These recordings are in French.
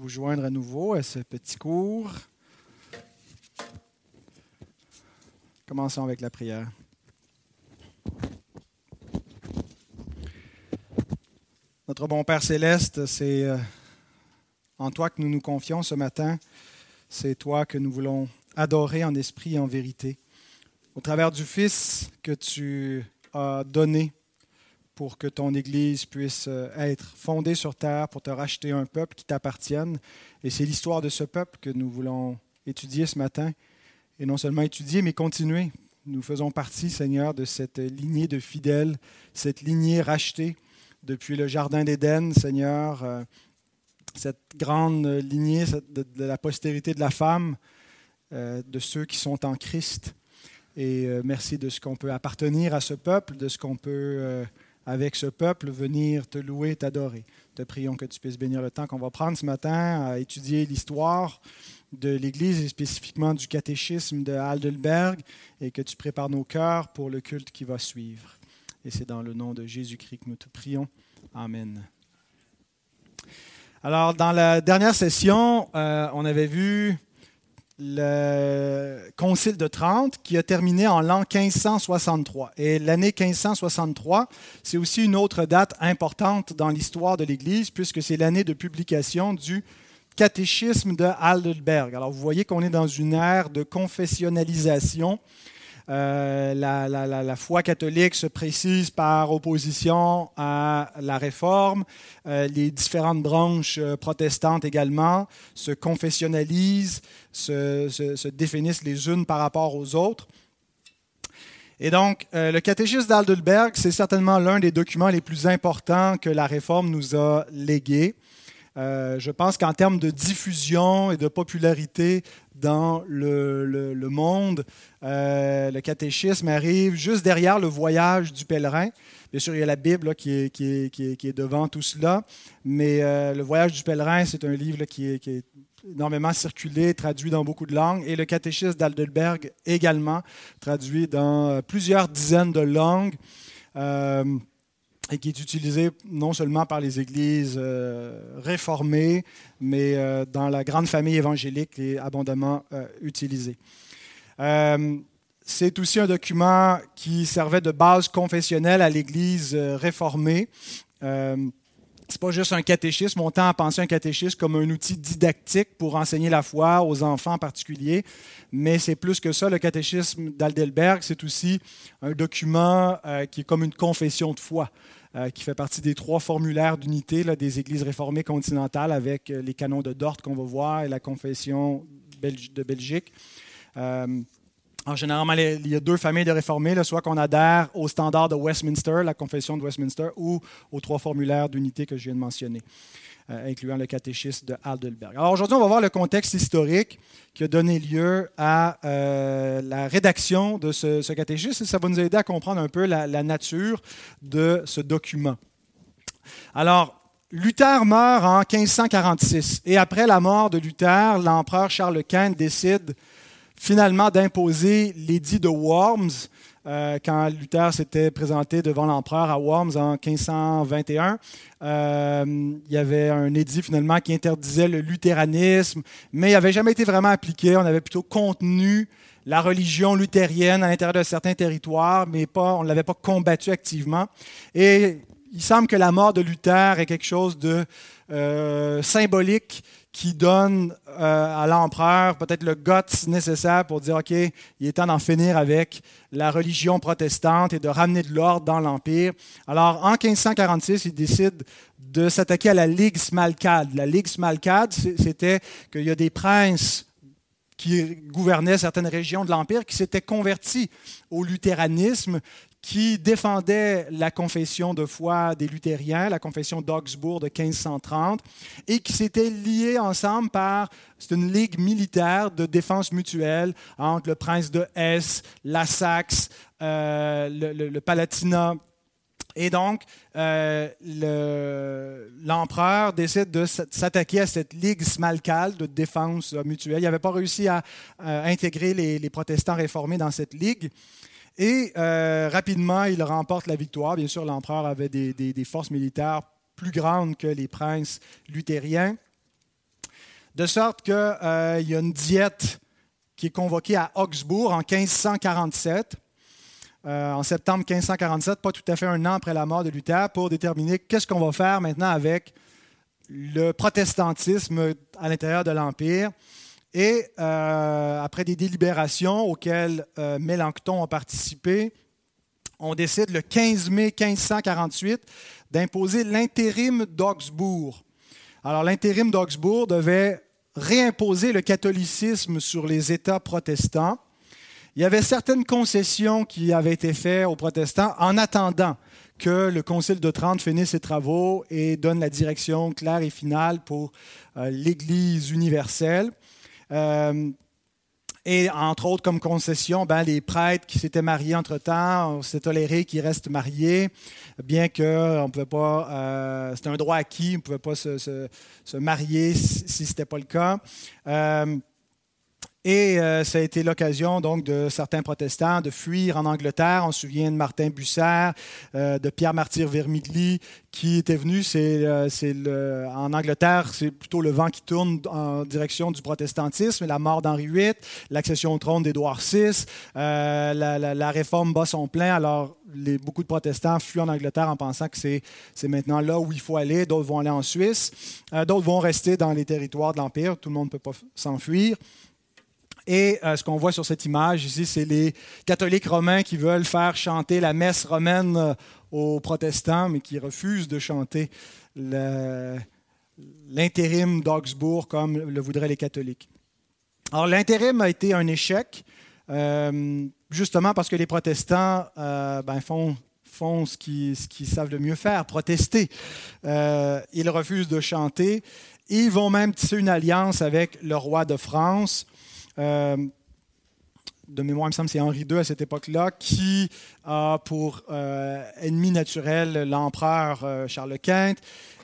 vous joindre à nouveau à ce petit cours. Commençons avec la prière. Notre bon Père céleste, c'est euh, en toi que nous nous confions ce matin. C'est toi que nous voulons adorer en esprit et en vérité. Au travers du Fils que tu as donné pour que ton Église puisse euh, être fondée sur terre, pour te racheter un peuple qui t'appartienne. Et c'est l'histoire de ce peuple que nous voulons étudier ce matin. Et non seulement étudier, mais continuer. Nous faisons partie, Seigneur, de cette lignée de fidèles, cette lignée rachetée depuis le Jardin d'Éden, Seigneur, euh, cette grande lignée de la postérité de la femme, euh, de ceux qui sont en Christ. Et merci de ce qu'on peut appartenir à ce peuple, de ce qu'on peut avec ce peuple venir te louer, t'adorer. Te prions que tu puisses bénir le temps qu'on va prendre ce matin à étudier l'histoire de l'Église et spécifiquement du catéchisme de Heidelberg et que tu prépares nos cœurs pour le culte qui va suivre. Et c'est dans le nom de Jésus-Christ que nous te prions. Amen. Alors, dans la dernière session, euh, on avait vu le Concile de Trente qui a terminé en l'an 1563. Et l'année 1563, c'est aussi une autre date importante dans l'histoire de l'Église puisque c'est l'année de publication du catéchisme de Heidelberg. Alors vous voyez qu'on est dans une ère de confessionnalisation euh, la, foi catholique se précise par opposition à la réforme. Euh, les différentes branches euh, protestantes également se confessionnalisent, se, définissent les unes par rapport aux autres. Et donc, le catéchisme d'Aldelberg, c'est certainement l'un des documents les plus importants que la réforme nous a légués. Je pense qu'en termes de diffusion et de popularité dans le, monde. Euh, le catéchisme arrive juste derrière le voyage du pèlerin. Bien sûr, il y a la Bible qui, est, devant tout cela, mais euh, le voyage du pèlerin, c'est un livre qui, est, énormément circulé, traduit dans beaucoup de langues, et le catéchisme d'Aldelberg également, traduit dans euh, plusieurs dizaines de langues et qui est utilisé non seulement par les églises euh, réformées, mais euh, dans la grande famille évangélique est abondamment euh, utilisé. c'est aussi un document qui servait de base confessionnelle à l'Église réformée. C'est pas juste un catéchisme. On tend à penser un catéchisme comme un outil didactique pour enseigner la foi aux enfants en particulier, mais c'est plus que ça. Le catéchisme d'Aldelberg, c'est aussi un document qui est comme une confession de foi. Euh, qui fait partie des trois formulaires d'unité des Églises réformées continentales avec euh, les canons de Dort qu'on va voir et la confession de Belgique. Euh, en général, il y a deux familles de réformés, soit qu'on adhère au standard de Westminster, la confession de Westminster, ou aux trois formulaires d'unité que je viens de mentionner. Euh, incluant le catéchisme de Heidelberg. Alors aujourd'hui, on va voir le contexte historique qui a donné lieu à euh, la rédaction de ce, catéchisme et ça va nous aider à comprendre un peu la, nature de ce document. Alors, Luther meurt en 1546 et après la mort de Luther, l'empereur Charles Quint décide finalement d'imposer l'édit de Worms, euh, quand Luther s'était présenté devant l'empereur à Worms en 1521. Euh, il y avait un édit finalement qui interdisait le luthéranisme, mais il n'avait jamais été vraiment appliqué. On avait plutôt contenu la religion luthérienne à l'intérieur de certains territoires, mais on ne l'avait pas combattu activement. Et il semble que la mort de Luther est quelque chose de euh, symbolique qui donne euh, à l'empereur peut-être le guts nécessaire pour dire, OK, il est temps d'en finir avec la religion protestante et de ramener de l'ordre dans l'Empire. Alors, en 1546, il décide de s'attaquer à la Ligue Smalcade. La Ligue Smalcade, c'était qu'il y a des princes qui gouvernaient certaines régions de l'Empire qui s'étaient convertis au luthéranisme, qui défendait la confession de foi des luthériens, la confession d'Augsbourg de 1530, et qui s'étaient liés ensemble par une ligue militaire de défense mutuelle entre le prince de Hesse, la Saxe, euh, le, Palatinat. Et donc, euh, l'empereur décide de s'attaquer à cette ligue smalcale de défense mutuelle. Il n'avait pas réussi à, intégrer les, les, protestants réformés dans cette ligue. Et euh, rapidement, il remporte la victoire. Bien sûr, l'empereur avait des, forces militaires plus grandes que les princes luthériens. de sorte qu'il euh, y a une diète qui est convoquée à Augsbourg en 1547, euh, en septembre 1547, pas tout à fait un an après la mort de Luther, pour déterminer qu'est-ce qu'on va faire maintenant avec le protestantisme à l'intérieur de l'Empire. Et euh, après des délibérations auxquelles Mélenchon a participé, on décide le 15 mai 1548 d'imposer l'intérim d'Augsbourg. Alors l'intérim d'Augsbourg devait réimposer le catholicisme sur les États protestants. Il y avait certaines concessions qui avaient été faites aux protestants en attendant que le Concile de Trente finisse ses travaux et donne la direction claire et finale pour euh, l'Église universelle. Euh, et entre autres, comme concession, ben, les prêtres qui s'étaient mariés entre-temps, on s'est toléré qu'ils restent mariés, bien que on pouvait pas, euh, c'était un droit acquis, on ne pouvait pas se, se, marier si ce n'était pas le cas. Euh, et euh, ça a été l'occasion donc de certains protestants de fuir en Angleterre. On se souvient de Martin Busser, euh, de Pierre Martyr Vermigli, qui était venu. Euh, en Angleterre, c'est plutôt le vent qui tourne en direction du protestantisme. La mort d'Henri VIII, l'accession au trône d'Édouard VI, la, réforme bat son plein. Alors, beaucoup de protestants fuient en Angleterre en pensant que c'est maintenant là où il faut aller. D'autres vont aller en Suisse. d'autres vont rester dans les territoires de l'Empire. Tout le monde ne peut pas s'enfuir. Et euh, ce qu'on voit sur cette image ici, c'est les catholiques romains qui veulent faire chanter la messe romaine euh, aux protestants, mais qui refusent de chanter l'intérim d'Augsbourg comme le voudraient les catholiques. Alors l'intérim a été un échec, euh, justement parce que les protestants ben, font, ce qu'ils savent le mieux faire, protester. ils refusent de chanter. Ils vont même tisser une alliance avec le roi de France de mémoire, il me semble c'est Henri II à cette époque-là, qui a pour euh, ennemi naturel l'empereur euh, Charles Quint.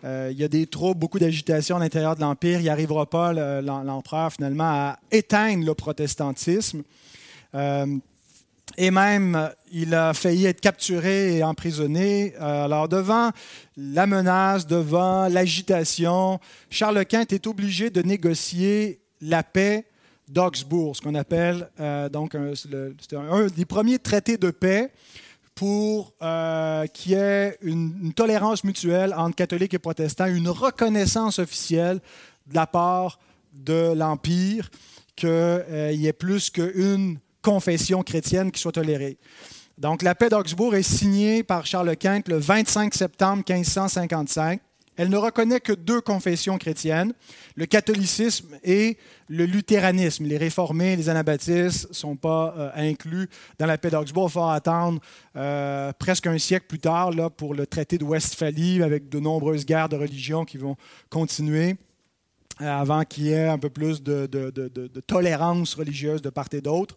il y a des troubles, beaucoup d'agitation à l'intérieur de l'Empire. Il n'y arrivera pas, l'empereur, finalement, à éteindre le protestantisme. et même, il a failli être capturé et emprisonné. alors, devant la menace, devant l'agitation, Charles Quint est obligé de négocier la paix d'Augsbourg, ce qu'on appelle euh, donc un, des premiers traités de paix pour euh, qu'il y une, tolérance mutuelle entre catholiques et protestants, une reconnaissance officielle de la part de l'Empire qu'il euh, y ait plus qu'une confession chrétienne qui soit tolérée. Donc la paix d'Augsbourg est signée par Charles Quint le 25 septembre 1555. Elle ne reconnaît que deux confessions chrétiennes, le catholicisme et le luthéranisme. Les réformés, les anabaptistes ne sont pas euh, inclus dans la paix d'Augsbourg. Il faut attendre euh, presque un siècle plus tard là, pour le traité de Westphalie, avec de nombreuses guerres de religion qui vont continuer avant qu'il y ait un peu plus de, tolérance religieuse de part et d'autre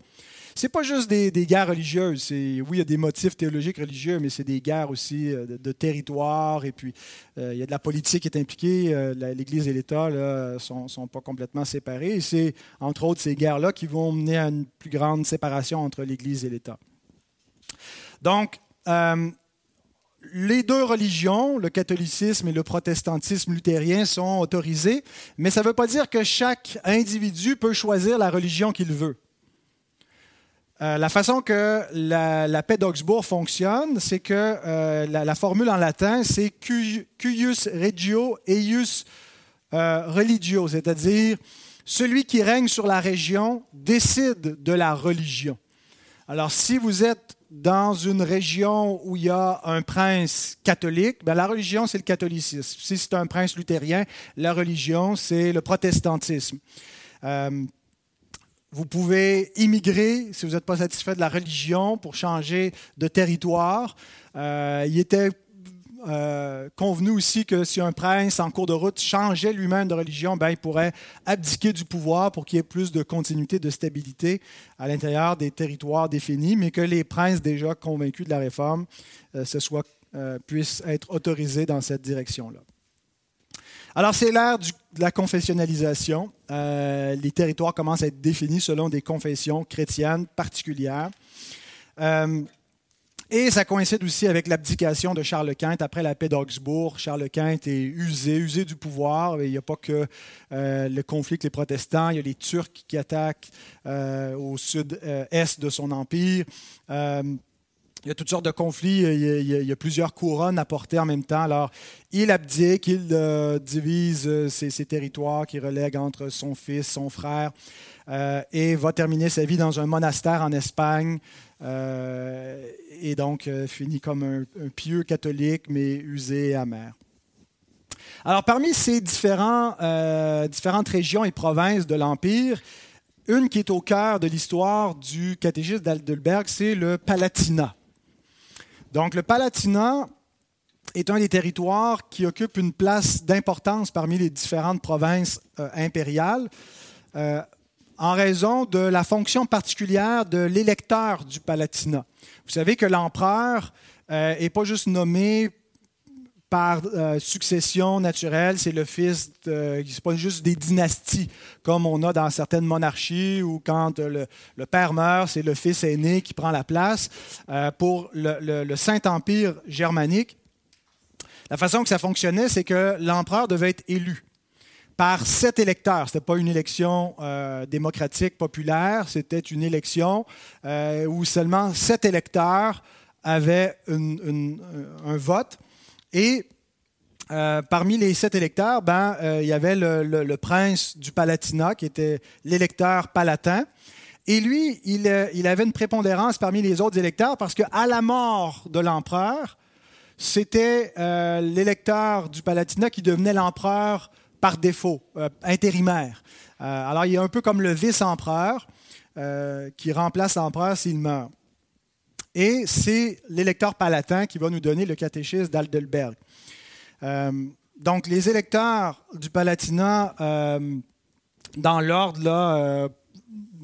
c'est pas juste des, guerres religieuses. Oui, il y a des motifs théologiques religieux, mais c'est des guerres aussi euh, de, territoire. Et puis, euh, il y a de la politique qui est impliquée. Euh, L'Église et l'État ne sont, sont, pas complètement séparés. Et c'est, entre autres, ces guerres-là qui vont mener à une plus grande séparation entre l'Église et l'État. Donc, les deux religions, le catholicisme et le protestantisme luthérien, sont autorisés, mais ça ne veut pas dire que chaque individu peut choisir la religion qu'il veut. Euh, la façon que la, paix d'Augsbourg fonctionne, c'est que euh, la, formule en latin, c'est cuius regio eius euh, religio, c'est-à-dire celui qui règne sur la région décide de la religion. Alors, si vous êtes dans une région où il y a un prince catholique, ben, la religion, c'est le catholicisme. Si c'est un prince luthérien, la religion, c'est le protestantisme. Vous pouvez immigrer si vous n'êtes pas satisfait de la religion pour changer de territoire. Euh, il était euh, convenu aussi que si un prince en cours de route changeait lui-même de religion, ben, il pourrait abdiquer du pouvoir pour qu'il y ait plus de continuité, de stabilité à l'intérieur des territoires définis, mais que les princes déjà convaincus de la réforme euh, soit, puissent être autorisés dans cette direction-là. Alors, c'est l'ère de la confessionnalisation. Euh, les territoires commencent à être définis selon des confessions chrétiennes particulières. Euh, Et ça coïncide aussi avec l'abdication de Charles Quint après la paix d'Augsbourg. Charles Quint est usé, usé du pouvoir. Il n'y a pas que euh, le conflit avec les protestants, il y a les Turcs qui attaquent euh, au sud-est de son empire. Euh, il y a toutes sortes de conflits, il y, a, plusieurs couronnes à porter en même temps. Alors, il abdique, il divise ses, ses, territoires qu'il relègue entre son fils, son frère, et va terminer sa vie dans un monastère en Espagne euh, et donc euh, finit comme un, pieux catholique, mais usé et amer. Alors, parmi ces euh, différentes régions et provinces de l'Empire, une qui est au cœur de l'histoire du catéchisme d'Aldelberg, c'est le Palatinat. Donc, le Palatinat est un des territoires qui occupe une place d'importance parmi les différentes provinces impériales en raison de la fonction particulière de l'électeur du Palatinat. Vous savez que l'empereur n'est euh, pas juste nommé par euh, succession naturelle, c'est le fils, de, c'est pas juste des dynasties comme on a dans certaines monarchies où quand le, père meurt, c'est le fils aîné qui prend la place. Euh, pour le Saint-Empire germanique, la façon que ça fonctionnait, c'est que l'empereur devait être élu par sept électeurs. Ce n'était pas une élection euh, démocratique populaire, c'était une élection euh, où seulement sept électeurs avaient un vote. Et euh, parmi les sept électeurs, ben, il y avait le, prince du Palatinat, qui était l'électeur palatin. Et lui, il, il, avait une prépondérance parmi les autres électeurs parce qu'à la mort de l'empereur, c'était l'électeur du Palatinat qui devenait l'empereur par défaut, euh, intérimaire. Euh, alors, il est un peu comme le vice-empereur euh, qui remplace l'empereur s'il meurt. Et c'est l'électeur palatin qui va nous donner le catéchisme d'Aldelberg. donc, les électeurs du Palatinat, dans l'ordre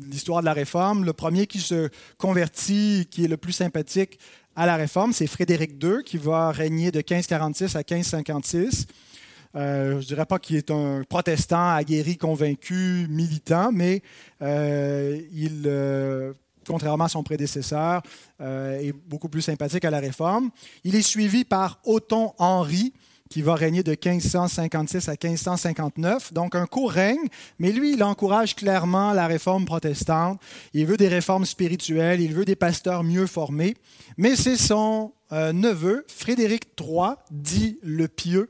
l'histoire de la Réforme, le premier qui se convertit, qui est le plus sympathique à la Réforme, c'est Frédéric II, qui va régner de 1546 à 1556. Euh, je ne dirais pas qu'il est un protestant aguerri, convaincu, militant, mais euh, il, euh, contrairement à son prédécesseur, est beaucoup plus sympathique à la réforme. Il est suivi par Othon Henri, qui va régner de 1556 à 1559. Donc un court règne, mais lui, il encourage clairement la réforme protestante. Il veut des réformes spirituelles, il veut des pasteurs mieux formés. Mais c'est son neveu, Frédéric III, dit le pieux,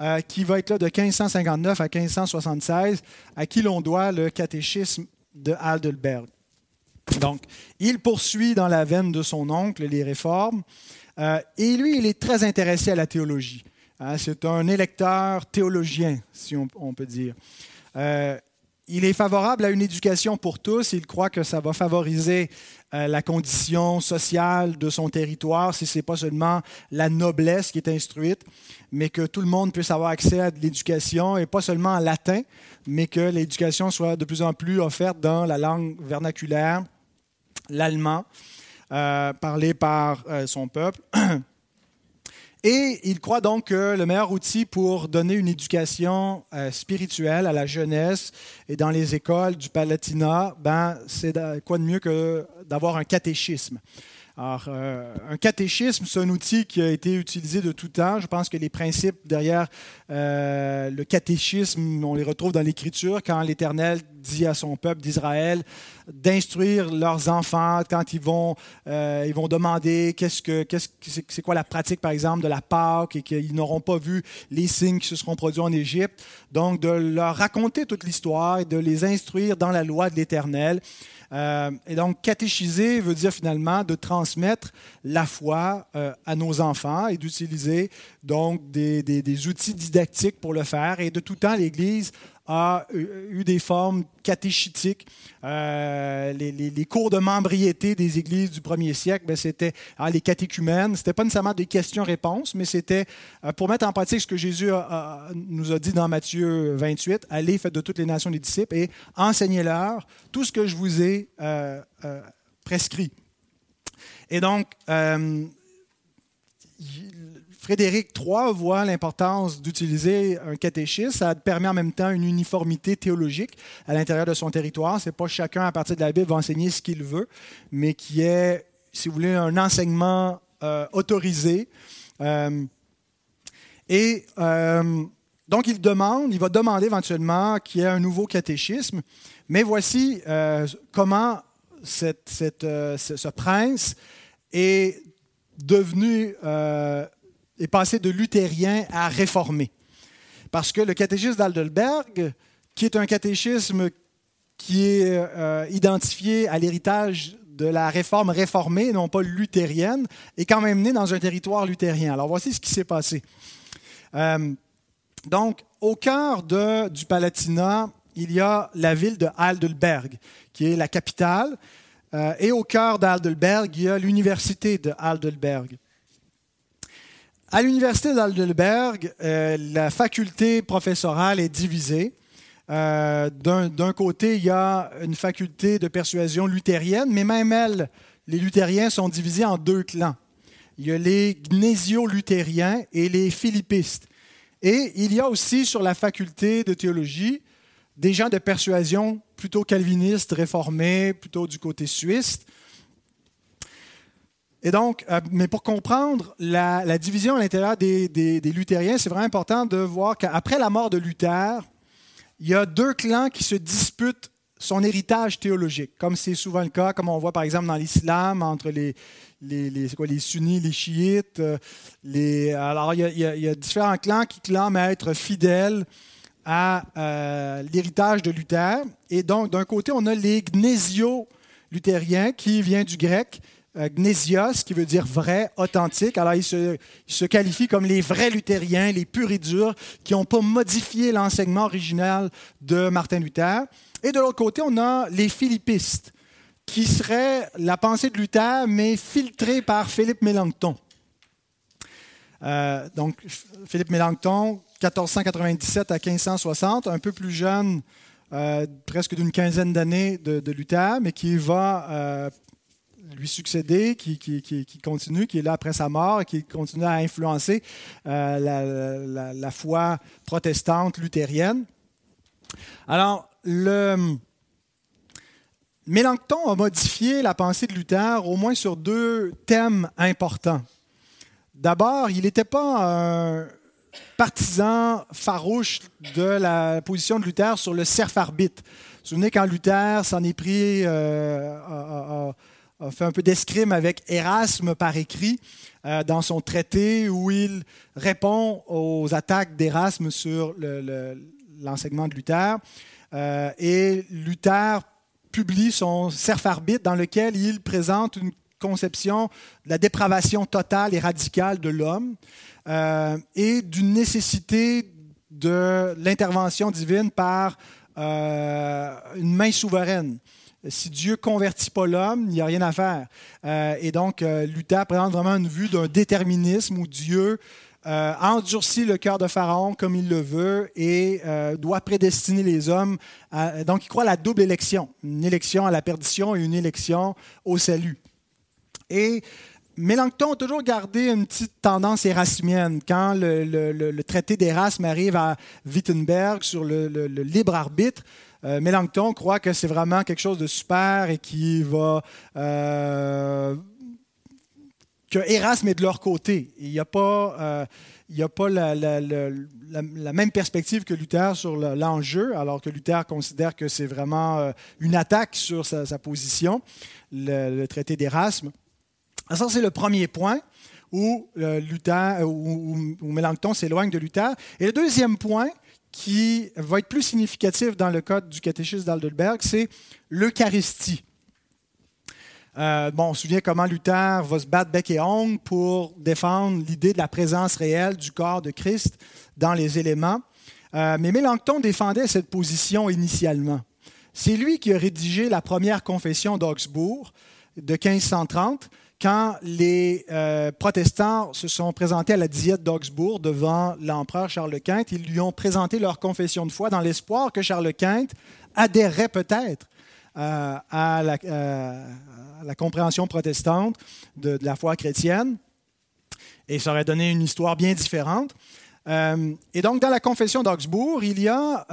euh, qui va être là de 1559 à 1576, à qui l'on doit le catéchisme de Heidelberg. Donc, il poursuit dans la veine de son oncle les réformes, euh, et lui, il est très intéressé à la théologie. Hein, c'est un électeur théologien, si on, peut dire. Euh, il est favorable à une éducation pour tous. Il croit que ça va favoriser euh, la condition sociale de son territoire, si ce n'est pas seulement la noblesse qui est instruite, mais que tout le monde puisse avoir accès à de l'éducation, et pas seulement en latin, mais que l'éducation soit de plus en plus offerte dans la langue vernaculaire, l'allemand, euh, parlé par euh, son peuple. Et il croit donc que le meilleur outil pour donner une éducation euh, spirituelle à la jeunesse et dans les écoles du Palatinat, ben, c'est quoi de mieux que d'avoir un catéchisme. Alors, euh, un catéchisme, c'est un outil qui a été utilisé de tout temps. Je pense que les principes derrière euh, le catéchisme, on les retrouve dans l'Écriture quand l'Éternel dit à son peuple d'Israël d'instruire leurs enfants quand ils vont, euh, ils vont demander qu'est-ce que, qu'est-ce, c'est quoi la pratique, par exemple, de la Pâque et qu'ils n'auront pas vu les signes qui se seront produits en Égypte. Donc, de leur raconter toute l'histoire et de les instruire dans la loi de l'Éternel. Euh, et donc, catéchiser veut dire finalement de transmettre la foi euh, à nos enfants et d'utiliser donc des, des, outils didactiques pour le faire. Et de tout temps, l'Église a eu des formes catéchitiques. Euh, les, cours de membriété des églises du premier siècle, ben, c'était hein, les catéchumènes. Ce n'était pas nécessairement des questions-réponses, mais c'était euh, pour mettre en pratique ce que Jésus nous a dit dans Matthieu 28, allez, faites de toutes les nations des disciples et enseignez-leur tout ce que je vous ai euh, prescrit. Et donc, Frédéric III voit l'importance d'utiliser un catéchisme. Ça permet en même temps une uniformité théologique à l'intérieur de son territoire. Ce n'est pas chacun, à partir de la Bible, va enseigner ce qu'il veut, mais qui est si vous voulez, un enseignement autorisé. et donc, il demande, il va demander éventuellement qu'il y ait un nouveau catéchisme. Mais voici comment ce prince est devenu, est passé de luthérien à réformé. Parce que le catéchisme d'Aldelberg, qui est un catéchisme qui est euh, identifié à l'héritage de la réforme réformée, non pas luthérienne, est quand même né dans un territoire luthérien. Alors voici ce qui s'est passé. Euh, donc, au cœur du Palatinat, il y a la ville de Heidelberg, qui est la capitale. Euh, et au cœur d'Aldelberg, il y a l'université de Heidelberg. À l'université d'Aldelberg, euh, la faculté professorale est divisée. Euh, d'un côté, il y a une faculté de persuasion luthérienne, mais même elle, les luthériens sont divisés en deux clans. Il y a les gnésio-luthériens et les philippistes. Et il y a aussi sur la faculté de théologie des gens de persuasion plutôt calvinistes, réformés, plutôt du côté suisse. Et donc, euh, mais pour comprendre la, division à l'intérieur des, luthériens, c'est vraiment important de voir qu'après la mort de Luther, il y a deux clans qui se disputent son héritage théologique, comme c'est souvent le cas, comme on voit par exemple dans l'islam, entre les, les, quoi, les sunnis, les chiites. Euh, les, alors, il y, a, différents clans qui clament être fidèles à euh, l'héritage de Luther. Et donc, d'un côté, on a les gnésio-luthériens, qui vient du grec, Gnésios, qui veut dire vrai, authentique. Alors, ils se, se qualifient comme les vrais luthériens, les purs et durs, qui n'ont pas modifié l'enseignement original de Martin Luther. Et de l'autre côté, on a les philippistes, qui seraient la pensée de Luther, mais filtrée par Philippe Mélenchon. Euh, donc, Philippe Mélenchon, 1497 à 1560, un peu plus jeune, euh, presque d'une quinzaine d'années de, Luther, mais qui va lui succéder, qui, continue, qui est là après sa mort, qui continue à influencer euh, la, foi protestante luthérienne. Alors, le, Mélenchon a modifié la pensée de Luther au moins sur deux thèmes importants. D'abord, il n'était pas un partisan farouche de la position de Luther sur le serf-arbitre. Vous vous souvenez quand Luther s'en est pris euh, a fait un peu d'escrime avec Erasme par écrit euh, dans son traité où il répond aux attaques d'Erasme sur l'enseignement de Luther. Euh, et Luther publie son Cerf arbitre dans lequel il présente une conception de la dépravation totale et radicale de l'homme euh, et d'une nécessité de l'intervention divine par une main souveraine si Dieu convertit pas l'homme, il n'y a rien à faire. Euh, et donc, euh, Luther présente vraiment une vue d'un déterminisme où Dieu euh, endurcit le cœur de Pharaon comme il le veut et doit prédestiner les hommes. donc, il croit à la double élection, une élection à la perdition et une élection au salut. Et Mélenchon a toujours gardé une petite tendance érasmienne. Quand le, traité d'Erasme arrive à Wittenberg sur le, libre arbitre, euh, Mélenchon croit que c'est vraiment quelque chose de super et qui va. Euh, que Erasme est de leur côté. Il n'y a pas, euh, il a pas la, même perspective que Luther sur l'enjeu, alors que Luther considère que c'est vraiment une attaque sur sa, position, le, traité d'Erasme. Ça, c'est le premier point où, Luther, où, où Mélenchon s'éloigne de Luther. Et le deuxième point, qui va être plus significatif dans le code du catéchisme d'Aldelberg, c'est l'Eucharistie. Euh, bon, on se souvient comment Luther va se battre bec et ongle pour défendre l'idée de la présence réelle du corps de Christ dans les éléments. Euh, mais Mélenchon défendait cette position initialement. C'est lui qui a rédigé la première confession d'Augsbourg de 1530 quand les euh, protestants se sont présentés à la diète d'Augsbourg devant l'empereur Charles Quint, ils lui ont présenté leur confession de foi dans l'espoir que Charles Quint adhérerait peut-être euh, à, la, compréhension protestante de, la foi chrétienne. Et ça aurait donné une histoire bien différente. Euh, et donc, dans la confession d'Augsbourg, il y a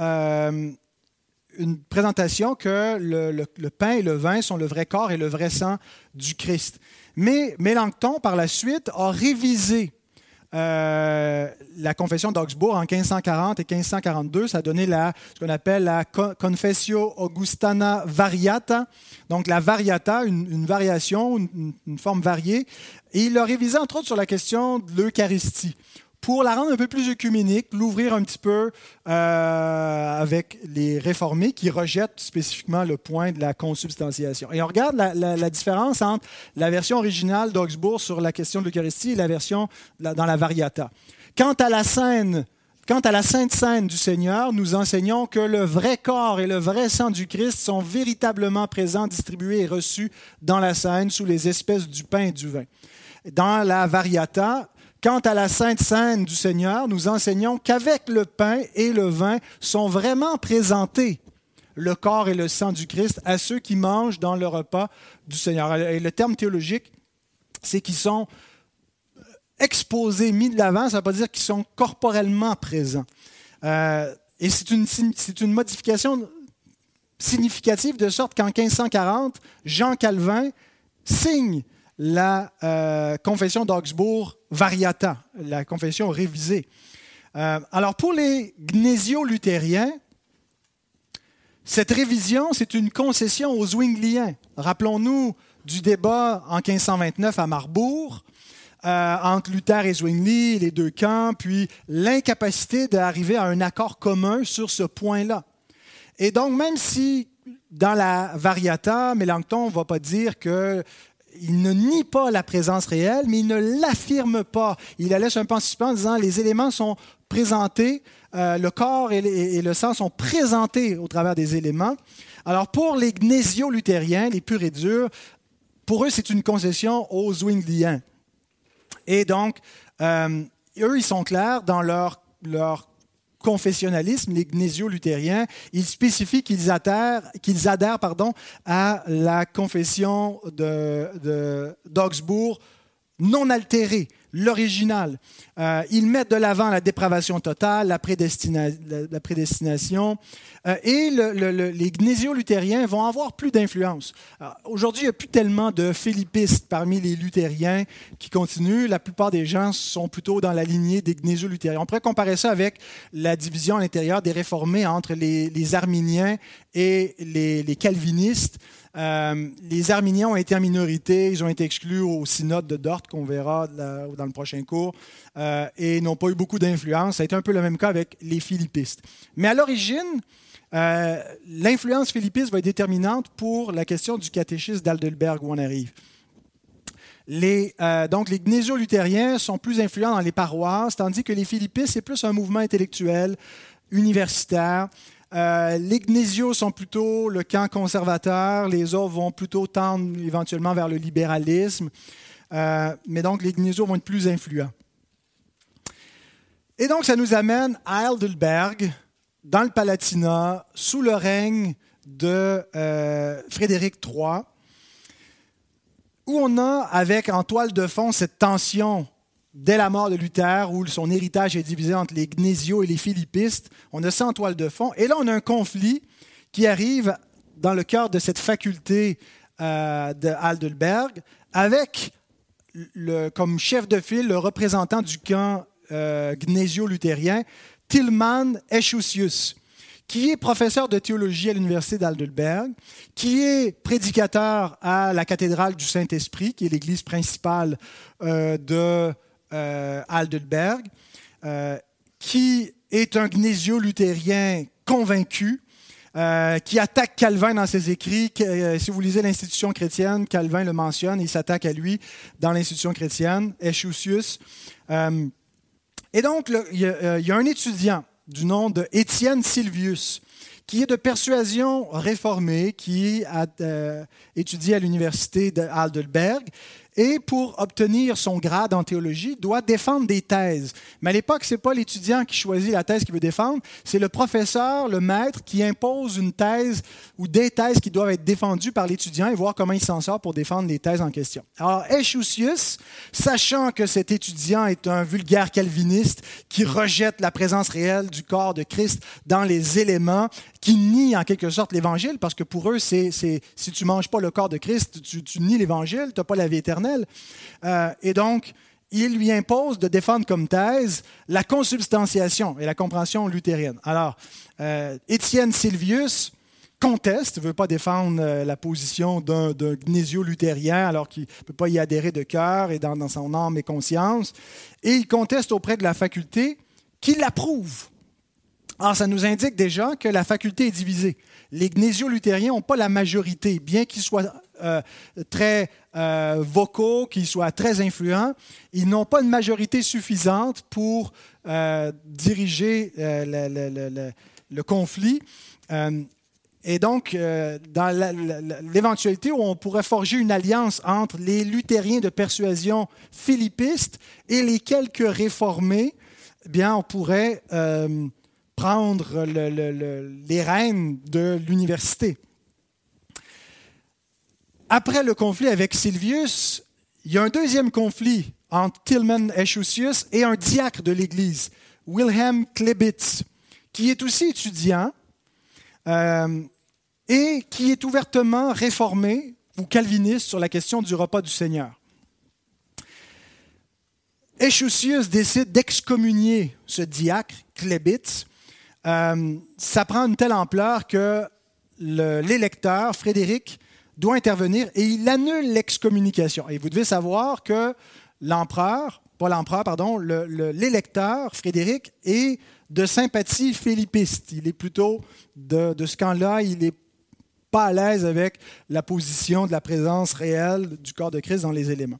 une présentation que le, pain et le vin sont le vrai corps et le vrai sang du Christ. Mais Mélenchon, par la suite, a révisé euh, la confession d'Augsbourg en 1540 et 1542. Ça a donné ce qu'on appelle la Confessio Augustana Variata, donc la variata, une, variation, une, forme variée. Et il l'a révisé entre autres sur la question de l'Eucharistie pour la rendre un peu plus œcuménique, l'ouvrir un petit peu euh, avec les réformés qui rejettent spécifiquement le point de la consubstantiation. Et on regarde la, différence entre la version originale d'Augsbourg sur la question de l'Eucharistie et la version dans la Variata. Quant à la scène Quant à la Sainte Seine du Seigneur, nous enseignons que le vrai corps et le vrai sang du Christ sont véritablement présents, distribués et reçus dans la scène sous les espèces du pain et du vin. Dans la Variata, Quant à la Sainte Seine du Seigneur, nous enseignons qu'avec le pain et le vin sont vraiment présentés le corps et le sang du Christ à ceux qui mangent dans le repas du Seigneur. Et le terme théologique, c'est qu'ils sont exposés, mis de l'avant, ça ne veut pas dire qu'ils sont corporellement présents. Euh, et c'est une modification significative de sorte qu'en 1540, Jean Calvin signe la euh, confession d'Augsbourg Variata, la confession révisée. Euh, alors pour les gnésio-luthériens, cette révision, c'est une concession aux Zwingliens. Rappelons-nous du débat en 1529 à Marbourg euh, entre Luther et Zwingli, les deux camps, puis l'incapacité d'arriver à un accord commun sur ce point-là. Et donc, même si dans la Variata, Mélenchon ne va pas dire que il ne nie pas la présence réelle, mais il ne l'affirme pas. Il la laisse un peu en suspens en disant les éléments sont présentés, euh, le corps et, le sang sont présentés au travers des éléments. Alors pour les gnésio-luthériens, les purs et durs, pour eux c'est une concession aux Zwingliens. Et donc, euh, eux, ils sont clairs dans leur, leur confessionnalisme, les gnésio-luthériens, ils spécifient qu'ils adhèrent, qu'ils adhèrent à la confession d'Augsbourg non altérée, l'original. Euh, ils mettent de l'avant la dépravation totale, la, prédestination, euh, et les gnésio-luthériens vont avoir plus d'influence. Aujourd'hui, il n'y a plus tellement de philippistes parmi les luthériens qui continuent. La plupart des gens sont plutôt dans la lignée des gnésio-luthériens. On pourrait comparer ça avec la division à l'intérieur des réformés entre les, arminiens et les calvinistes. Euh, les Arméniens ont été en minorité, ils ont été exclus au synode de Dort, qu'on verra dans le prochain cours, euh, et n'ont pas eu beaucoup d'influence. Ça a été un peu le même cas avec les philippistes. Mais à l'origine, euh, l'influence philippiste va être déterminante pour la question du catéchisme d'Aldelberg où on arrive. Les, donc, les gnésio-luthériens sont plus influents dans les paroisses, tandis que les philippistes, c'est plus un mouvement intellectuel, universitaire. Euh, les gnésios sont plutôt le camp conservateur, les autres vont plutôt tendre éventuellement vers le libéralisme, euh, mais donc les gnésios vont être plus influents. Et donc ça nous amène à Heidelberg, dans le Palatinat, sous le règne de euh, Frédéric III, où on a avec en toile de fond cette tension dès la mort de Luther, où son héritage est divisé entre les Gnésio et les Philippistes. On a ça en toile de fond. Et là, on a un conflit qui arrive dans le cœur de cette faculté euh, de Heidelberg, avec comme chef de file le représentant du camp euh, gnésio-luthérien, Tilman Eschusius, qui est professeur de théologie à l'université d'Heidelberg, qui est prédicateur à la cathédrale du Saint-Esprit, qui est l'église principale euh, de euh, Aldelberg, euh, qui est un gnésio-luthérien convaincu, euh, qui attaque Calvin dans ses écrits. si vous lisez l'institution chrétienne, Calvin le mentionne, il s'attaque à lui dans l'institution chrétienne, Eschusius. et donc, il, y a, un étudiant du nom de Étienne Silvius, qui est de persuasion réformée, qui a étudié à l'université d'Aldelberg et pour obtenir son grade en théologie, doit défendre des thèses. Mais à l'époque, ce n'est pas l'étudiant qui choisit la thèse qu'il veut défendre, c'est le professeur, le maître, qui impose une thèse ou des thèses qui doivent être défendues par l'étudiant et voir comment il s'en sort pour défendre les thèses en question. Alors, Echusius, sachant que cet étudiant est un vulgaire calviniste qui rejette la présence réelle du corps de Christ dans les éléments, qui nie en quelque sorte l'Évangile, parce que pour eux, c'est, si tu manges pas le corps de Christ, tu, tu nies l'Évangile, tu n'as pas la vie éternelle. Euh, et donc, il lui impose de défendre comme thèse la consubstantiation et la compréhension luthérienne. Alors, euh, Étienne Silvius conteste, ne veut pas défendre euh, la position d'un, gnésio-luthérien alors qu'il ne peut pas y adhérer de cœur et dans, son âme et conscience, et il conteste auprès de la faculté qui l'approuve. Alors, ça nous indique déjà que la faculté est divisée. Les gnésio-luthériens n'ont pas la majorité, bien qu'ils soient euh, très euh, vocaux, qu'ils soient très influents, ils n'ont pas une majorité suffisante pour euh, diriger le, conflit. et donc, dans l'éventualité où on pourrait forger une alliance entre les luthériens de persuasion philippistes et les quelques réformés, eh bien, on pourrait prendre les rênes de l'université. Après le conflit avec Silvius, il y a un deuxième conflit entre Tillman Echusius et un diacre de l'Église, Wilhelm Klebitz, qui est aussi étudiant euh, et qui est ouvertement réformé ou calviniste sur la question du repas du Seigneur. Echusius décide d'excommunier ce diacre, Klebitz. Euh, ça prend une telle ampleur que l'électeur, Frédéric, doit intervenir et il annule l'excommunication. Et vous devez savoir que l'empereur, pas l'empereur, pardon, l'électeur, Frédéric, est de sympathie philippiste. Il est plutôt de, de ce camp-là, il n'est pas à l'aise avec la position de la présence réelle du corps de Christ dans les éléments.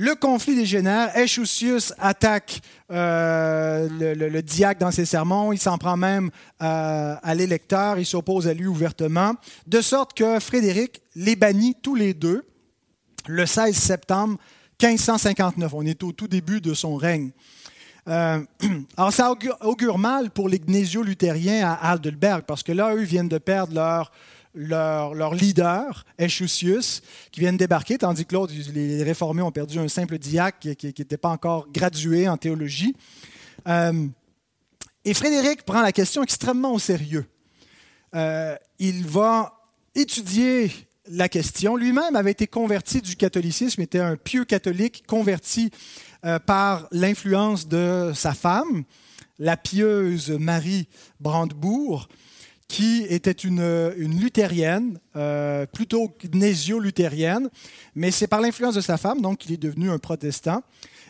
Le conflit dégénère. Echusius attaque euh, le, diacre dans ses sermons. Il s'en prend même euh, à l'électeur. Il s'oppose à lui ouvertement. De sorte que Frédéric les bannit tous les deux le 16 septembre 1559. On est au tout début de son règne. Euh, alors, ça augure, mal pour les gnésio-luthériens à Heidelberg, parce que là, eux viennent de perdre leur leur, leader, Echusius, qui viennent débarquer, tandis que l'autre, les réformés ont perdu un simple diacre qui n'était pas encore gradué en théologie. Euh, et Frédéric prend la question extrêmement au sérieux. Euh, il va étudier la question. Lui-même avait été converti du catholicisme, était un pieux catholique converti euh, par l'influence de sa femme, la pieuse Marie Brandebourg qui était une, luthérienne, euh, plutôt gnésio-luthérienne, mais c'est par l'influence de sa femme, donc, qu'il est devenu un protestant.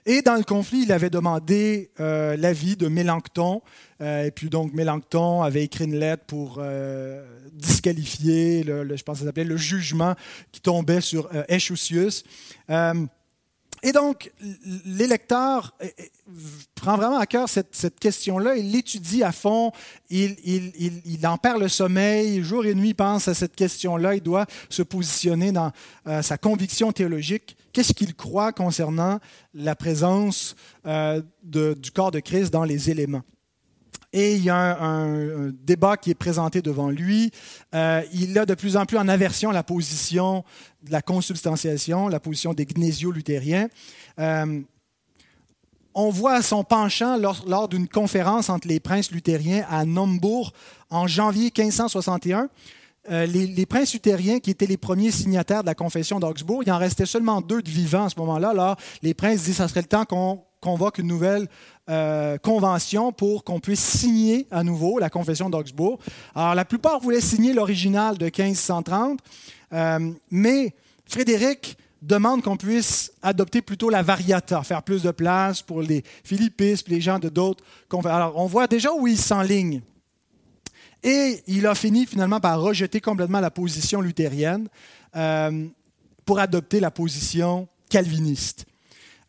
Et dans le conflit, il avait demandé euh, l'avis de Mélenchon. Euh, et puis donc, Mélenchon avait écrit une lettre pour disqualifier, le, je pense que ça s'appelait le jugement qui tombait sur Echusius. Et donc, l'électeur prend vraiment à cœur cette, question-là, il l'étudie à fond, il, en perd le sommeil, jour et nuit pense à cette question-là, il doit se positionner dans euh, sa conviction théologique. Qu'est-ce qu'il croit concernant la présence euh, du corps de Christ dans les éléments? Et il y a un, débat qui est présenté devant lui. Euh, il a de plus en plus en aversion la position de la consubstantiation, la position des gnésio-luthériens. Euh, on voit son penchant lors, d'une conférence entre les princes luthériens à Naumbourg en janvier 1561. Euh, les, princes luthériens, qui étaient les premiers signataires de la confession d'Augsbourg, il en restait seulement deux de vivants à ce moment-là. Alors, les princes disent que ce serait le temps qu'on convoque une nouvelle euh, convention pour qu'on puisse signer à nouveau la confession d'Augsbourg. Alors, la plupart voulaient signer l'original de 1530, euh, mais Frédéric demande qu'on puisse adopter plutôt la variata, faire plus de place pour les philippistes, les gens de d'autres Alors, on voit déjà où il s'enligne. Et il a fini finalement par rejeter complètement la position luthérienne euh, pour adopter la position calviniste.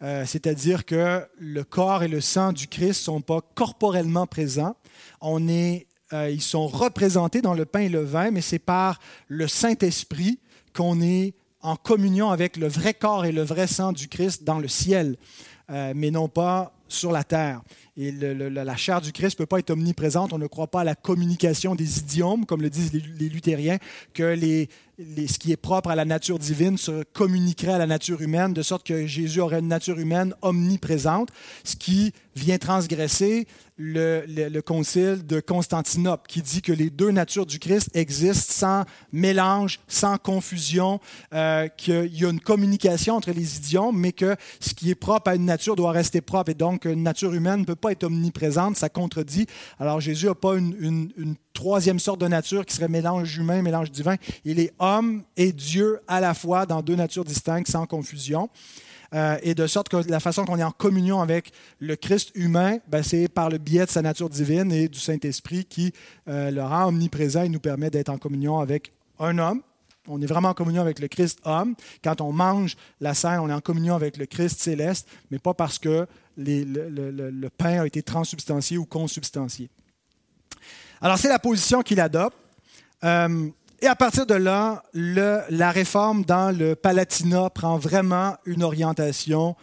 Euh, c'est-à-dire que le corps et le sang du Christ ne sont pas corporellement présents. On est, euh, ils sont représentés dans le pain et le vin, mais c'est par le Saint-Esprit qu'on est en communion avec le vrai corps et le vrai sang du Christ dans le ciel, euh, mais non pas sur la terre. Et la chair du Christ ne peut pas être omniprésente. On ne croit pas à la communication des idiomes, comme le disent les, luthériens, que les, ce qui est propre à la nature divine se communiquerait à la nature humaine, de sorte que Jésus aurait une nature humaine omniprésente, ce qui vient transgresser le, concile de Constantinople, qui dit que les deux natures du Christ existent sans mélange, sans confusion, euh, qu'il y a une communication entre les idiomes, mais que ce qui est propre à une nature doit rester propre. Et donc, une nature humaine ne peut pas être omniprésente, ça contredit. Alors, Jésus n'a pas une, troisième sorte de nature qui serait mélange humain, mélange divin. Il est et Dieu à la fois dans deux natures distinctes, sans confusion. Euh, et de sorte que la façon qu'on est en communion avec le Christ humain, ben, c'est par le biais de sa nature divine et du Saint-Esprit qui euh, le rend omniprésent et nous permet d'être en communion avec un homme. On est vraiment en communion avec le Christ homme. Quand on mange la scène, on est en communion avec le Christ céleste, mais pas parce que le, pain a été transsubstantié ou consubstantié. Alors, c'est la position qu'il adopte. Euh, et à partir de là, la réforme dans le Palatinat prend vraiment une orientation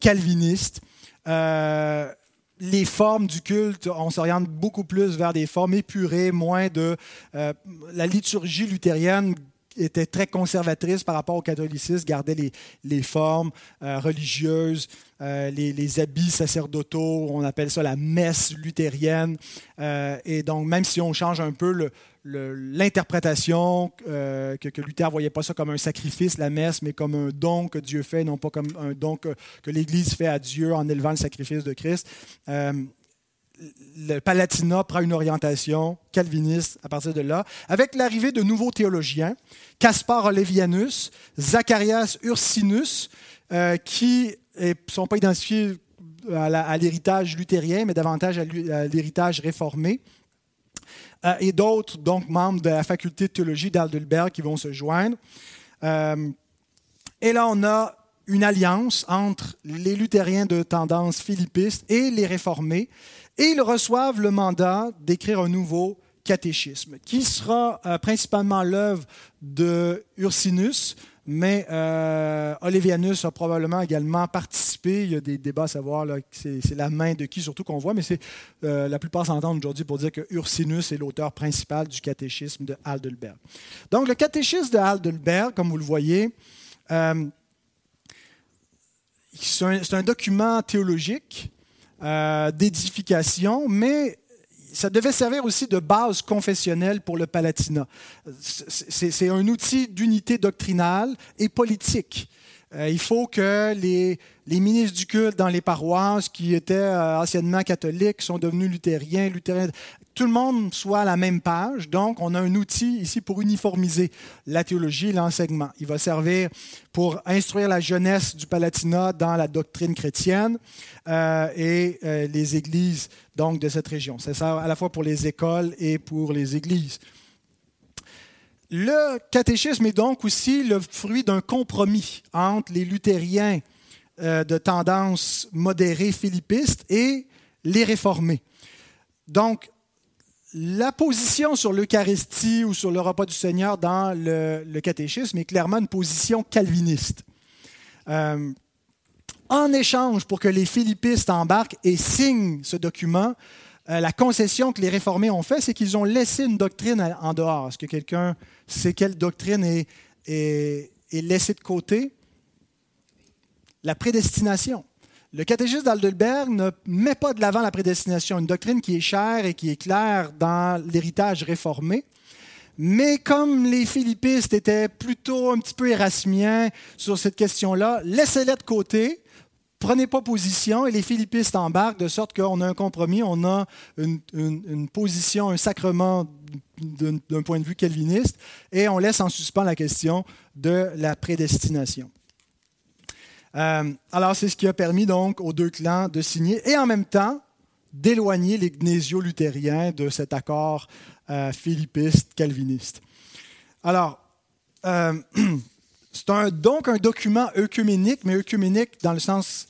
calviniste. Euh, les formes du culte, on s'oriente beaucoup plus vers des formes épurées, moins de... Euh, la liturgie luthérienne était très conservatrice par rapport au catholicisme, gardait les, les formes euh, religieuses, euh, les, les, habits sacerdotaux, on appelle ça la messe luthérienne. Euh, et donc, même si on change un peu l'interprétation, que, Luther ne voyait pas ça comme un sacrifice, la messe, mais comme un don que Dieu fait, non pas comme un don que l'Église fait à Dieu en élevant le sacrifice de Christ le Palatinat prend une orientation calviniste à partir de là, avec l'arrivée de nouveaux théologiens, Caspar Olevianus, Zacharias Ursinus, euh, qui ne sont pas identifiés à l'héritage luthérien, mais davantage à l'héritage réformé. Euh, et d'autres, donc membres de la faculté de théologie d'Aldelberg, qui vont se joindre. Euh, et là, on a une alliance entre les luthériens de tendance philippiste et les réformés, et ils reçoivent le mandat d'écrire un nouveau catéchisme, qui sera euh, principalement l'œuvre de Ursinus, mais euh, Olevianus a probablement également participé. Il y a des débats à savoir, c'est la main de qui surtout qu'on voit, mais c'est euh, la plupart s'entendent aujourd'hui pour dire que Ursinus est l'auteur principal du catéchisme de Heidelberg. Donc le catéchisme de Heidelberg, comme vous le voyez, c'est un, document théologique euh, d'édification, mais ça devait servir aussi de base confessionnelle pour le Palatinat. C'est un outil d'unité doctrinale et politique. Euh, il faut que les, les, ministres du culte dans les paroisses qui étaient euh, anciennement catholiques sont devenus luthériens, luthériens, tout le monde soit à la même page. Donc, on a un outil ici pour uniformiser la théologie et l'enseignement. Il va servir pour instruire la jeunesse du Palatinat dans la doctrine chrétienne euh, et euh, les églises donc, de cette région. Ça à la fois pour les écoles et pour les églises. Le catéchisme est donc aussi le fruit d'un compromis entre les luthériens euh, de tendance modérée philippiste et les réformés. Donc, la position sur l'Eucharistie ou sur le repas du Seigneur dans le, catéchisme est clairement une position calviniste. Euh, en échange pour que les philippistes embarquent et signent ce document, euh, la concession que les réformés ont faite, c'est qu'ils ont laissé une doctrine en dehors. Est-ce que quelqu'un sait quelle doctrine est, est laissée de côté? La prédestination. Le catéchisme d'Aldelberg ne met pas de l'avant la prédestination, une doctrine qui est chère et qui est claire dans l'héritage réformé. Mais comme les philippistes étaient plutôt un petit peu érasmiens sur cette question-là, laissez-les de côté, prenez pas position et les philippistes embarquent de sorte qu'on a un compromis, on a une, une position, un sacrement d'un point de vue calviniste et on laisse en suspens la question de la prédestination. Euh, alors, c'est ce qui a permis donc aux deux clans de signer et en même temps d'éloigner les gnésio-luthériens de cet accord euh, philippiste-calviniste. Alors, euh, c'est donc un document œcuménique, mais œcuménique dans le sens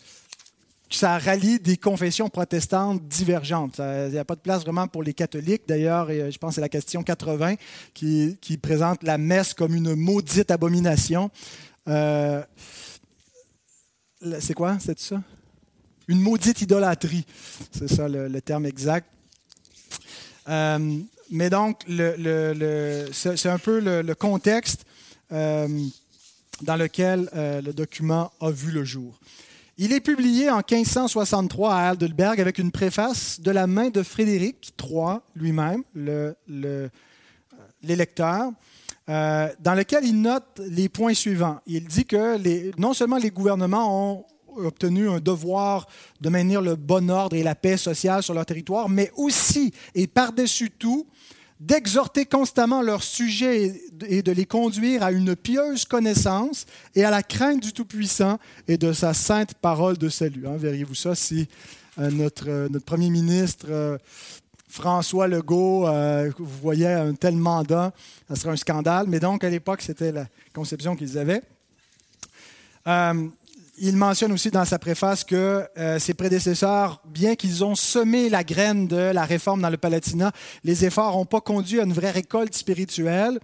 que ça rallie des confessions protestantes divergentes. Il n'y a pas de place vraiment pour les catholiques. D'ailleurs, je pense que c'est la question 80 qui, présente la messe comme une maudite abomination. C'est quoi, c'est ça? Une maudite idolâtrie, c'est ça le, terme exact. Euh, mais donc, c'est un peu le, contexte euh, dans lequel le document a vu le jour. Il est publié en 1563 à Heidelberg avec une préface de la main de Frédéric III lui-même, l'électeur, euh, dans lequel il note les points suivants. Il dit que non seulement les gouvernements ont obtenu un devoir de maintenir le bon ordre et la paix sociale sur leur territoire, mais aussi et par-dessus tout, d'exhorter constamment leurs sujets et de les conduire à une pieuse connaissance et à la crainte du Tout-Puissant et de sa sainte parole de salut. Hein, Verriez-vous ça si euh, notre, euh, notre premier ministre François Legault, vous voyez un tel mandat, ça serait un scandale. Mais donc, à l'époque, c'était la conception qu'ils avaient il mentionne aussi dans sa préface que euh, ses prédécesseurs, bien qu'ils ont semé la graine de la réforme dans le Palatinat, les efforts n'ont pas conduit à une vraie récolte spirituelle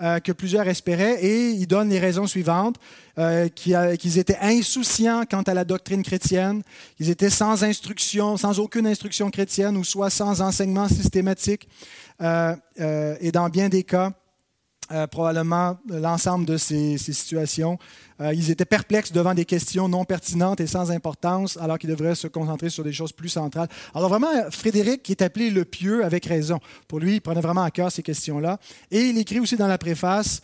euh, que plusieurs espéraient, et il donne les raisons suivantes, euh, qu'ils étaient insouciants quant à la doctrine chrétienne, qu'ils étaient sans instruction, sans aucune instruction chrétienne, ou soit sans enseignement systématique, et dans bien des cas, euh, probablement l'ensemble de ces, situations. Euh, ils étaient perplexes devant des questions non pertinentes et sans importance, alors qu'ils devraient se concentrer sur des choses plus centrales. Alors vraiment, Frédéric, qui est appelé le pieux, avec raison. Pour lui, il prenait vraiment à cœur ces questions-là. Et il écrit aussi dans la préface,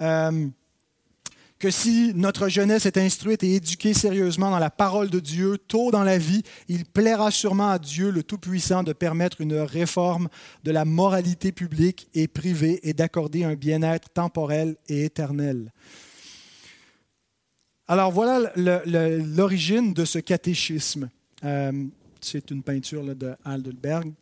euh, que si notre jeunesse est instruite et éduquée sérieusement dans la parole de Dieu tôt dans la vie, il plaira sûrement à Dieu le Tout-Puissant de permettre une réforme de la moralité publique et privée et d'accorder un bien-être temporel et éternel. Alors voilà l'origine de ce catéchisme. Euh, c'est une peinture de Heidelberg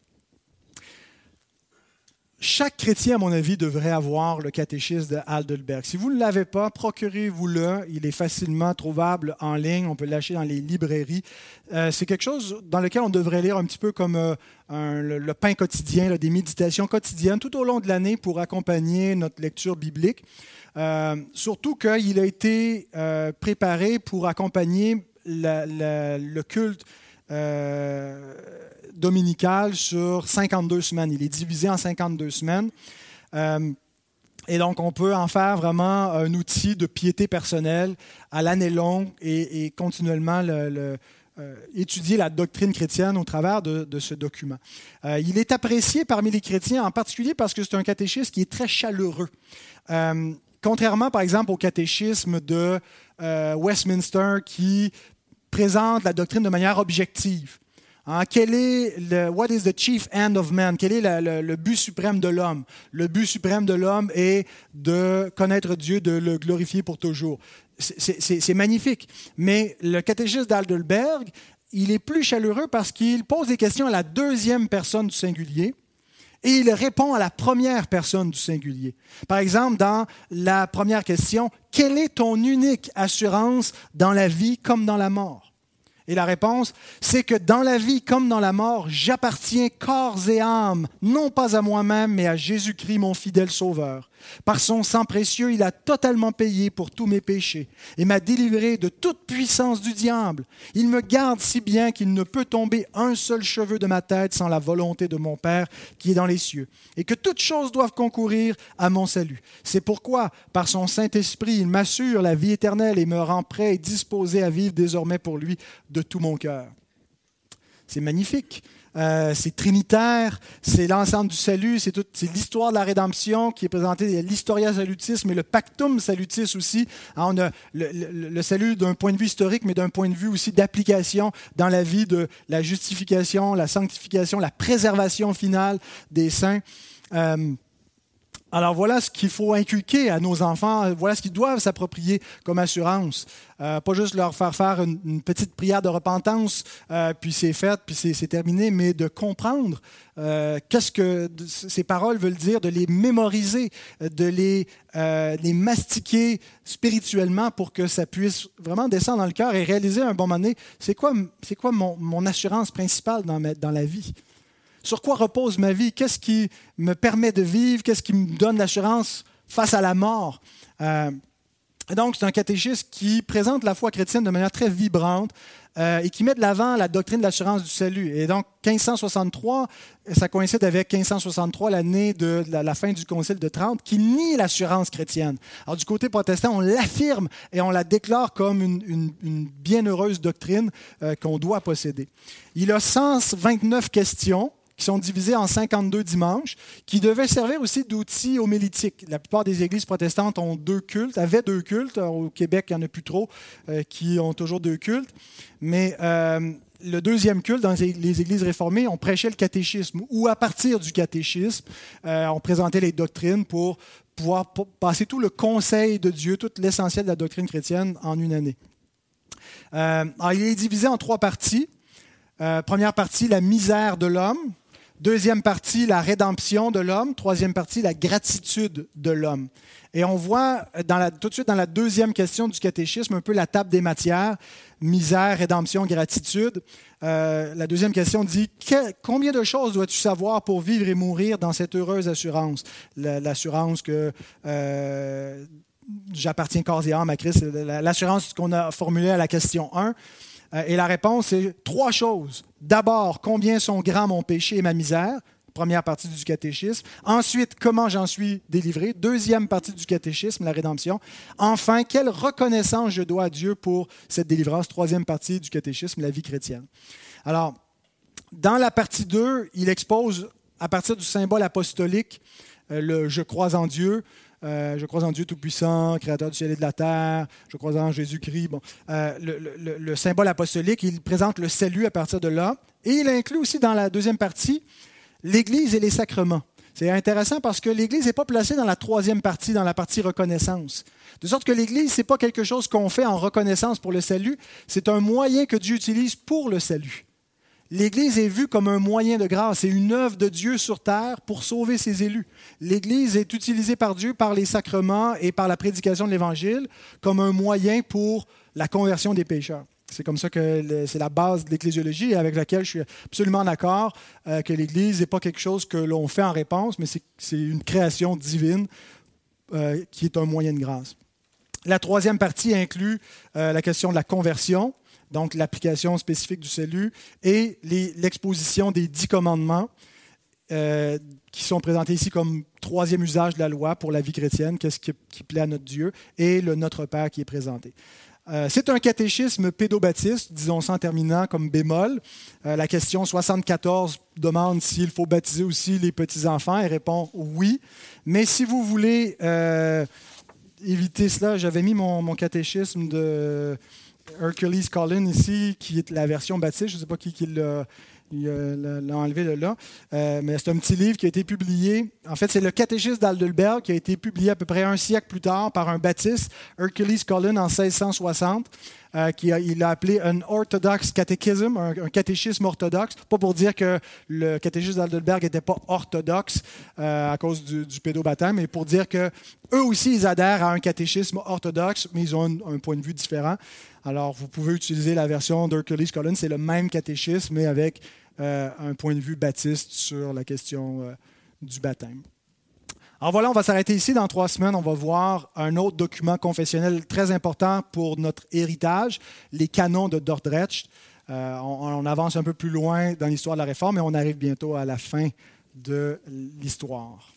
chaque chrétien, à mon avis, devrait avoir le catéchisme de Heidelberg. Si vous ne l'avez pas, procurez-vous-le. Il est facilement trouvable en ligne. On peut l'acheter dans les librairies. Euh, c'est quelque chose dans lequel on devrait lire un petit peu comme euh, le, pain quotidien, des méditations quotidiennes tout au long de l'année pour accompagner notre lecture biblique. Euh, surtout qu'il a été préparé pour accompagner le culte dominical sur 52 semaines. Il est divisé en 52 semaines. Euh, et donc, on peut en faire vraiment un outil de piété personnelle à l'année longue et, continuellement le, euh, étudier la doctrine chrétienne au travers de, ce document. Euh, il est apprécié parmi les chrétiens, en particulier parce que c'est un catéchisme qui est très chaleureux. contrairement, par exemple, au catéchisme de Westminster qui présente la doctrine de manière objective. Hein, quel est le what is the chief end of man? Quel est le, but suprême de l'homme? Le but suprême de l'homme est de connaître Dieu, de le glorifier pour toujours. C'est magnifique. Mais le catéchisme d'Aldelberg, il est plus chaleureux parce qu'il pose des questions à la deuxième personne du singulier et il répond à la première personne du singulier. Par exemple, dans la première question, quelle est ton unique assurance dans la vie comme dans la mort? Et la réponse, c'est que dans la vie comme dans la mort, j'appartiens corps et âme, non pas à moi-même, mais à Jésus-Christ, mon fidèle Sauveur. Par son sang précieux, il a totalement payé pour tous mes péchés et m'a délivré de toute puissance du diable. Il me garde si bien qu'il ne peut tomber un seul cheveu de ma tête sans la volonté de mon Père qui est dans les cieux, et que toutes choses doivent concourir à mon salut. C'est pourquoi, par son Saint-Esprit, il m'assure la vie éternelle et me rend prêt et disposé à vivre désormais pour lui de tout mon cœur. C'est magnifique. Euh, c'est trinitaire, c'est l'ensemble du salut, c'est, l'histoire de la rédemption qui est présentée, l'historia salutis, mais le pactum salutis aussi. On a le, salut d'un point de vue historique, mais d'un point de vue aussi d'application dans la vie de la justification, la sanctification, la préservation finale des saints. Euh, alors voilà ce qu'il faut inculquer à nos enfants, voilà ce qu'ils doivent s'approprier comme assurance. Euh, pas juste leur faire faire une, petite prière de repentance, euh, puis c'est fait, puis c'est terminé, mais de comprendre euh, qu'est-ce que ces paroles veulent dire, de les mémoriser, de les, mastiquer spirituellement pour que ça puisse vraiment descendre dans le cœur et réaliser un bon moment donné, c'est quoi, quoi mon, mon, assurance principale dans, dans la vie? Sur quoi repose ma vie? Qu'est-ce qui me permet de vivre? Qu'est-ce qui me donne l'assurance face à la mort? Euh, donc, c'est un catéchisme qui présente la foi chrétienne de manière très vibrante euh, et qui met de l'avant la doctrine de l'assurance du salut. Et donc, 1563, ça coïncide avec 1563, l'année de la, fin du Concile de Trente, qui nie l'assurance chrétienne. Alors, du côté protestant, on l'affirme et on la déclare comme une, bienheureuse doctrine euh, qu'on doit posséder. Il a 129 questions qui sont divisés en 52 dimanches, qui devaient servir aussi d'outils homilétiques. La plupart des églises protestantes ont deux cultes, avaient deux cultes. Au Québec, il n'y en a plus trop euh, qui ont toujours deux cultes. Mais euh, le deuxième culte, dans les églises réformées, on prêchait le catéchisme, ou à partir du catéchisme, euh, on présentait les doctrines pour pouvoir passer tout le conseil de Dieu, tout l'essentiel de la doctrine chrétienne en une année. alors, il est divisé en trois parties. première partie, la misère de l'homme. Deuxième partie, la rédemption de l'homme. Troisième partie, la gratitude de l'homme. Et on voit tout de suite dans la deuxième question du catéchisme un peu la table des matières, misère, rédemption, gratitude. Euh, la deuxième question dit, combien de choses dois-tu savoir pour vivre et mourir dans cette heureuse assurance? L'assurance que euh, j'appartiens corps et âme à Christ, l'assurance qu'on a formulée à la question 1. Euh, et la réponse est trois choses. D'abord, combien sont grands mon péché et ma misère? Première partie du catéchisme. Ensuite, comment j'en suis délivré? Deuxième partie du catéchisme, la rédemption. Enfin, quelle reconnaissance je dois à Dieu pour cette délivrance? Troisième partie du catéchisme, la vie chrétienne. Alors, dans la partie 2, il expose, à partir du symbole apostolique, euh, le je crois en Dieu, euh, je crois en Dieu Tout-Puissant, Créateur du ciel et de la terre. Je crois en Jésus-Christ. Bon, euh, le, symbole apostolique, il présente le salut à partir de là. Et il inclut aussi dans la deuxième partie l'Église et les sacrements. C'est intéressant parce que l'Église n'est pas placée dans la troisième partie, dans la partie reconnaissance. De sorte que l'Église, ce n'est pas quelque chose qu'on fait en reconnaissance pour le salut, c'est un moyen que Dieu utilise pour le salut. L'Église est vue comme un moyen de grâce et une œuvre de Dieu sur terre pour sauver ses élus. L'Église est utilisée par Dieu par les sacrements et par la prédication de l'Évangile comme un moyen pour la conversion des pécheurs. C'est comme ça que c'est la base de l'ecclésiologie avec laquelle je suis absolument d'accord euh, que l'Église n'est pas quelque chose que l'on fait en réponse, mais c'est une création divine euh, qui est un moyen de grâce. La troisième partie inclut euh, la question de la conversion donc l'application spécifique du salut, et l'exposition des dix commandements euh, qui sont présentés ici comme troisième usage de la loi pour la vie chrétienne, qu'est-ce qui, plaît à notre Dieu, et le Notre Père qui est présenté. Euh, c'est un catéchisme pédobaptiste, disons ça en terminant comme bémol. Euh, la question 74 demande s'il faut baptiser aussi les petits-enfants et répond oui. Mais si vous voulez éviter cela, j'avais mis mon catéchisme de Hercules Collin ici, qui est la version baptiste. Je ne sais pas qui, l'a enlevé de là. Euh, mais c'est un petit livre qui a été publié. En fait, c'est le catéchisme d'Aldelberg qui a été publié à peu près un siècle plus tard par un baptiste, Hercules Collin, en 1660. Euh, qu'il a, il a appelé un orthodox catechism, un, catéchisme orthodoxe. Pas pour dire que le catéchisme d'Aldelberg n'était pas orthodoxe euh, à cause du, du pédobaptême, mais pour dire que eux aussi, ils adhèrent à un catéchisme orthodoxe, mais ils ont un, point de vue différent. Alors, vous pouvez utiliser la version d'Hercules Collins, c'est le même catéchisme, mais avec euh, un point de vue baptiste sur la question du baptême. Alors voilà, on va s'arrêter ici. Dans trois semaines, on va voir un autre document confessionnel très important pour notre héritage, les canons de Dordrecht. Euh, on, avance un peu plus loin dans l'histoire de la réforme et on arrive bientôt à la fin de l'histoire.